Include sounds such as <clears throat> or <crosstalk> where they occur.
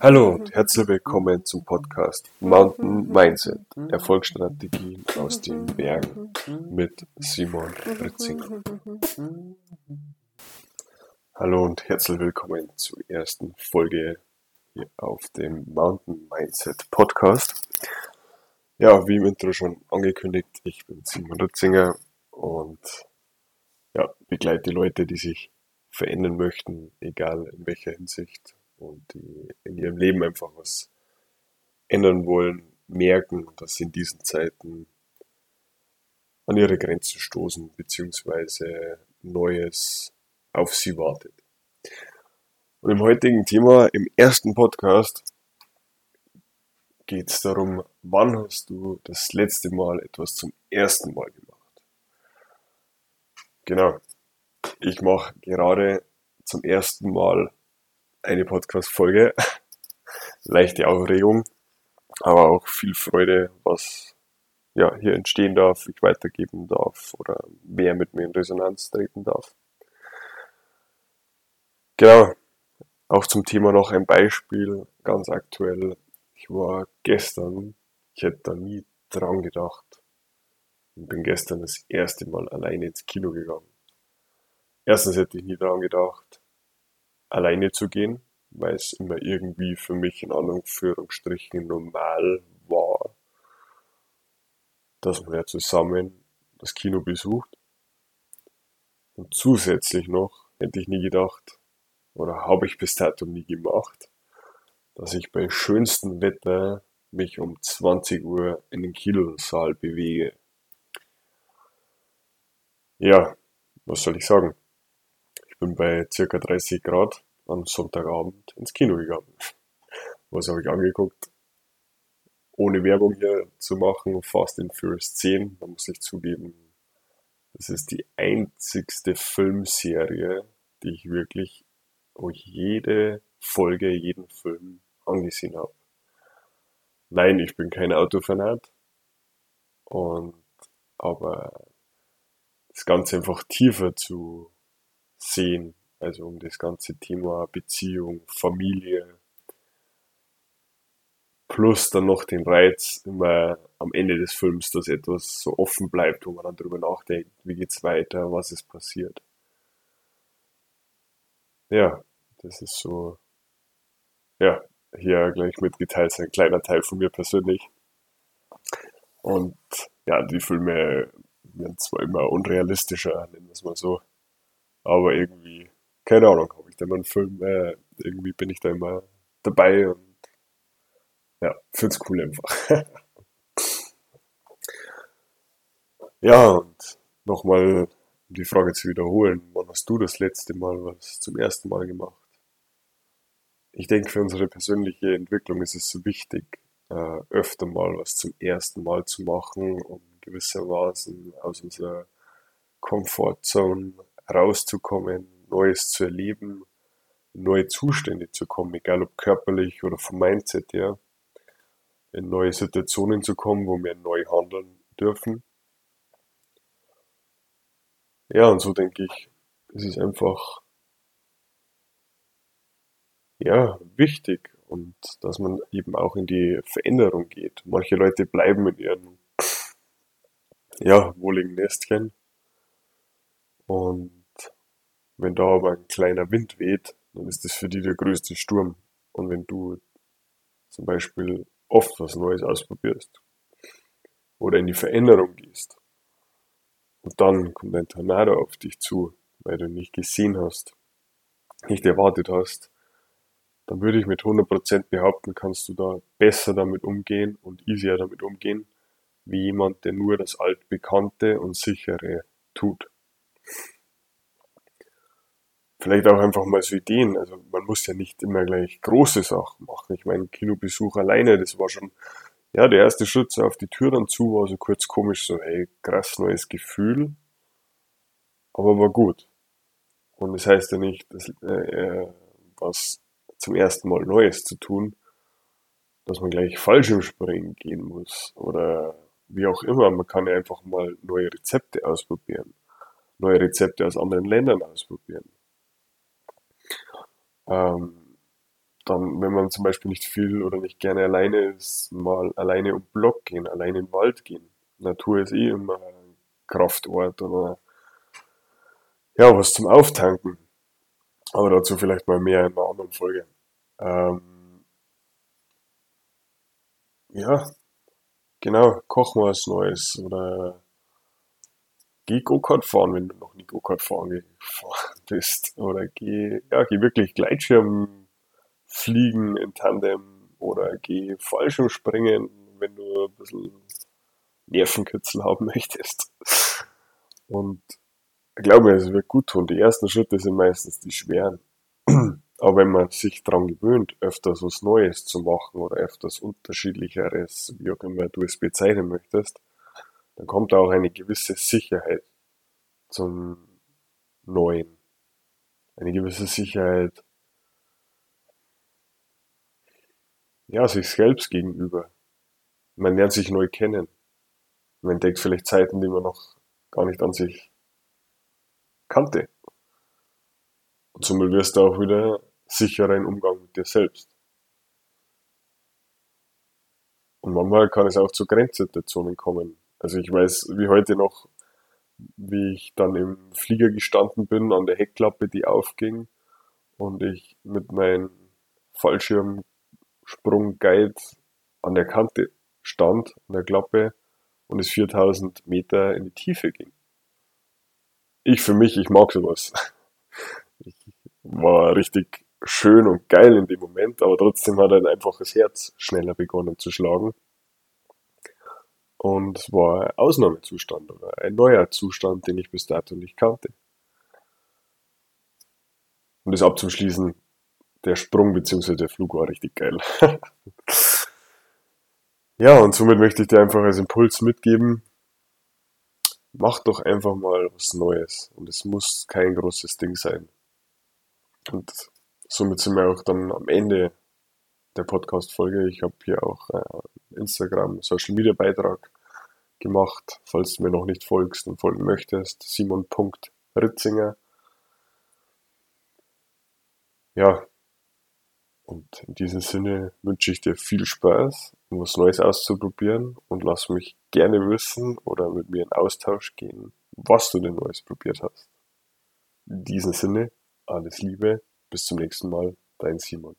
Hallo und herzlich willkommen zum Podcast Mountain Mindset, Erfolgsstrategien aus den Bergen mit Simon Ritzinger. Hallo und herzlich willkommen zur ersten Folge hier auf dem Mountain Mindset Podcast. Ja, wie im Intro schon angekündigt, ich bin Simon Ritzinger und ja, begleite Leute, die sich verändern möchten, egal in welcher Hinsicht und die in ihrem Leben einfach was ändern wollen, merken, dass sie in diesen Zeiten an ihre Grenzen stoßen, beziehungsweise Neues auf sie wartet. Und im heutigen Thema, im ersten Podcast, geht es darum, wann hast du das letzte Mal etwas zum ersten Mal gemacht? Genau. Ich mache gerade zum ersten Mal eine Podcast-Folge. <laughs> Leichte Aufregung, aber auch viel Freude, was ja, hier entstehen darf, ich weitergeben darf oder wer mit mir in Resonanz treten darf. Genau, auch zum Thema noch ein Beispiel, ganz aktuell. Ich war gestern, ich hätte da nie dran gedacht, und bin gestern das erste Mal alleine ins Kino gegangen. Erstens hätte ich nie dran gedacht, alleine zu gehen, weil es immer irgendwie für mich in Anführungsstrichen normal war, dass man ja zusammen das Kino besucht. Und zusätzlich noch hätte ich nie gedacht, oder habe ich bis dato nie gemacht, dass ich bei schönstem Wetter mich um 20 Uhr in den Kinosaal bewege. Ja, was soll ich sagen? Ich bin bei circa 30 Grad am Sonntagabend ins Kino gegangen. Was habe ich angeguckt? Ohne Werbung hier zu machen, Fast and Furious 10, da muss ich zugeben, das ist die einzigste Filmserie, die ich wirklich jede Folge, jeden Film angesehen habe. Nein, ich bin kein Autofanat. Und, aber das Ganze einfach tiefer zu sehen, also um das ganze Thema Beziehung, Familie, plus dann noch den Reiz immer am Ende des Films, dass etwas so offen bleibt, wo man dann darüber nachdenkt, wie geht's weiter, was ist passiert. Ja, das ist so, ja, hier gleich mitgeteilt, ein kleiner Teil von mir persönlich. Und ja, die Filme werden zwar immer unrealistischer, nennen wir es mal so, aber irgendwie keine Ahnung, habe ich da mal einen Film, äh, irgendwie bin ich da immer dabei und ja, find's cool einfach. <laughs> ja, und nochmal, um die Frage zu wiederholen, wann hast du das letzte Mal was zum ersten Mal gemacht? Ich denke, für unsere persönliche Entwicklung ist es so wichtig, äh, öfter mal was zum ersten Mal zu machen, um gewissermaßen aus unserer Comfortzone rauszukommen, Neues zu erleben, neue Zustände zu kommen, egal ob körperlich oder vom Mindset her, in neue Situationen zu kommen, wo wir neu handeln dürfen. Ja, und so denke ich, es ist einfach ja wichtig und dass man eben auch in die Veränderung geht. Manche Leute bleiben in ihren ja, wohligen Nestchen und wenn da aber ein kleiner Wind weht, dann ist das für die der größte Sturm. Und wenn du zum Beispiel oft was Neues ausprobierst oder in die Veränderung gehst und dann kommt ein Tornado auf dich zu, weil du nicht gesehen hast, nicht erwartet hast, dann würde ich mit 100% behaupten, kannst du da besser damit umgehen und easier damit umgehen, wie jemand, der nur das altbekannte und sichere tut vielleicht auch einfach mal so Ideen. Also man muss ja nicht immer gleich große Sachen machen. Ich meine, Kinobesuch alleine, das war schon, ja, der erste Schritt so auf die Tür dann zu, war so kurz komisch, so, hey, krass neues Gefühl. Aber war gut. Und das heißt ja nicht, dass, äh, äh was zum ersten Mal Neues zu tun, dass man gleich Fallschirmspringen gehen muss oder wie auch immer. Man kann ja einfach mal neue Rezepte ausprobieren, neue Rezepte aus anderen Ländern ausprobieren. Ähm, dann, wenn man zum Beispiel nicht viel oder nicht gerne alleine ist, mal alleine um Block gehen, alleine in den Wald gehen. Natur ist eh immer ein Kraftort oder ja, was zum Auftanken. Aber dazu vielleicht mal mehr in einer anderen Folge. Ähm, ja, genau, koch mal was Neues oder geh Go-Kart fahren, wenn du noch nie Go-Kart fahren gefahren bist. Oder geh, ja, geh wirklich Gleitschirm fliegen in Tandem oder geh Fallschirm springen, wenn du ein bisschen Nervenkitzel haben <laughs> möchtest. Und ich glaube, es wird gut tun. Die ersten Schritte sind meistens die schweren. <clears throat> Aber wenn man sich daran gewöhnt, öfters was Neues zu machen oder öfters unterschiedlicheres, wie auch immer du es bezeichnen möchtest, dann kommt auch eine gewisse Sicherheit zum Neuen. Eine gewisse Sicherheit, ja, sich selbst gegenüber. Man lernt sich neu kennen. Man entdeckt vielleicht Zeiten, die man noch gar nicht an sich kannte. Und somit wirst du auch wieder sicherer im Umgang mit dir selbst. Und manchmal kann es auch zu Grenzsituationen kommen. Also ich weiß wie heute noch, wie ich dann im Flieger gestanden bin, an der Heckklappe, die aufging und ich mit meinem Fallschirmsprung-Guide an der Kante stand, an der Klappe und es 4000 Meter in die Tiefe ging. Ich für mich, ich mag sowas. <laughs> Ich war richtig schön und geil in dem Moment, aber trotzdem hat ein einfaches Herz schneller begonnen zu schlagen. Und es war ein Ausnahmezustand oder ein neuer Zustand, den ich bis dato nicht kannte. Um das abzuschließen, der Sprung bzw. der Flug war richtig geil. <laughs> ja, und somit möchte ich dir einfach als Impuls mitgeben, mach doch einfach mal was Neues. Und es muss kein großes Ding sein. Und somit sind wir auch dann am Ende der Podcast-Folge. Ich habe hier auch äh, Instagram, Social Media Beitrag gemacht. Falls du mir noch nicht folgst und folgen möchtest, simon.ritzinger. Ja, und in diesem Sinne wünsche ich dir viel Spaß, um was Neues auszuprobieren und lass mich gerne wissen oder mit mir in Austausch gehen, was du denn Neues probiert hast. In diesem Sinne, alles Liebe, bis zum nächsten Mal, dein Simon.